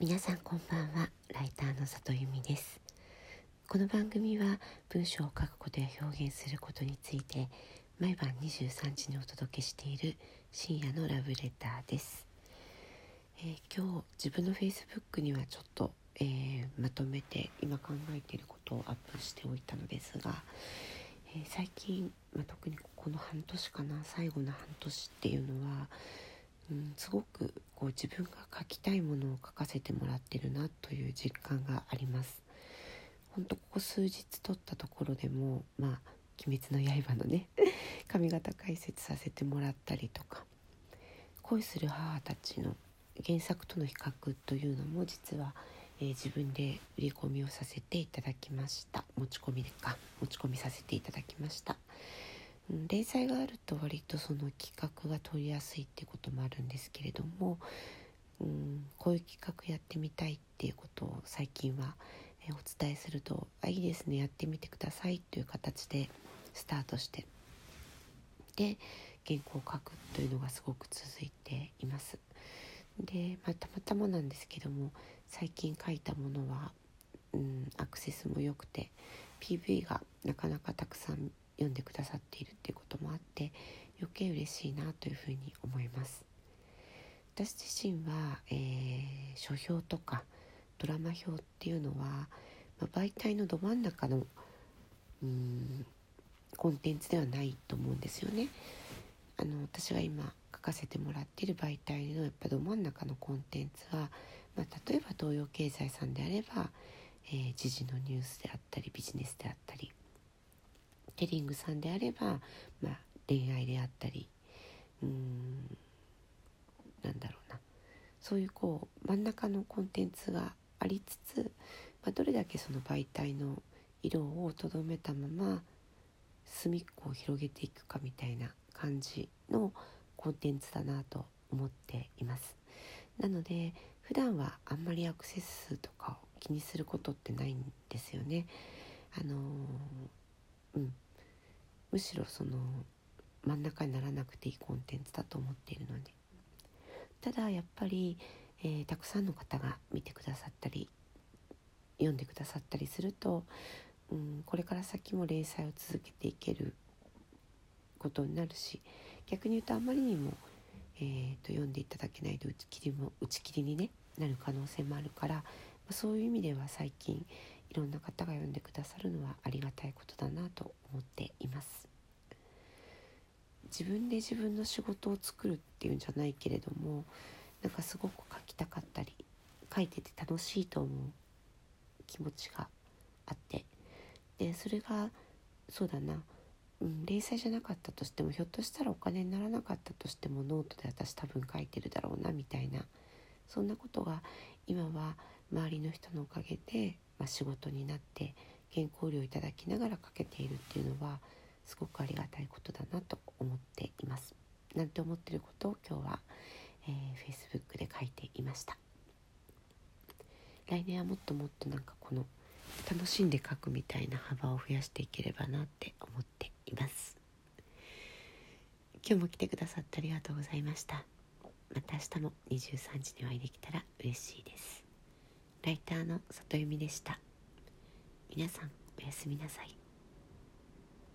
皆さんこんばんは。ライターの里由美です。この番組は文章を書くことや表現することについて毎晩23時にお届けしている深夜のラブレターです、えー、今日自分の Facebook にはちょっと、えー、まとめて今考えていることをアップしておいたのですが、え、最近、まあ、特にこの半年かな最後の半年っていうのはうん、すごくこう自分が書きたいものを書かせてもらってるなという実感があります。ほんとここ数日撮ったところでもまあ「鬼滅の刃」のね 髪型解説させてもらったりとか恋する母たちの原作との比較というのも実は、えー、自分で売り込みをさせていただきました。持ち込みでか持ち込みさせていただきました。連載があると割とその企画が取りやすいっていうこともあるんですけれども、うん、こういう企画やってみたいっていうことを最近はお伝えすると「あいいですねやってみてください」という形でスタートしてで原稿を書くというのがすごく続いています。で、まあ、たまたまなんですけども最近書いたものは、うん、アクセスも良くて PV がなかなかたくさん読んでくださっているっていうこともあって余計嬉しいなというふうに思います。私自身は、えー、書評とかドラマ表っていうのは、まあ、媒体のど真ん中のうんコンテンツではないと思うんですよね。あの私が今書かせてもらっている媒体のやっぱど真ん中のコンテンツは、まあ、例えば東洋経済さんであれば、えー、時事のニュースであったりビジネスであったりテリングさんであれば、まあ、恋愛であったりうーんなんだろうなそういうこう真ん中のコンテンツがありつつ、まあ、どれだけその媒体の色をとどめたまま隅っこを広げていくかみたいな感じのコンテンツだなと思っていますなので普段はあんまりアクセス数とかを気にすることってないんですよねあのー、うんむしろその真ん中にならなくていいコンテンツだと思っているので。ただやっぱり、えー、たくさんの方が見てくださったり読んでくださったりすると、うん、これから先も連載を続けていけることになるし逆に言うとあまりにも、えーと、読んでいただけないと打ち切りも打ち切りに、ね、なる可能性もあるからそういう意味では最近いろんな方が読んでくださるのはありがたいことだなと思っています。自分で自分の仕事を作るっていうんじゃないけれどもなんかすごく書きたかったり書いてて楽しいと思う気持ちがあって。でそれがそうだな、うん、連載じゃなかったとしてもひょっとしたらお金にならなかったとしてもノートで私多分書いてるだろうなみたいな。そんなことが今は周りの人のおかげでまあ、仕事になって健康料をいただきながらかけているっていうのはすごくありがたいことだなと思っています。なんて思ってることを今日は、えー、Facebook で書いていました。来年はもっともっとなんかこの楽しんで書くみたいな幅を増やしていければなって思っています。今日も来てくださってありがとうございました。また明日も23時にお会いできたら嬉しいです。ライターの里由美でした。皆さんおやすみなさい。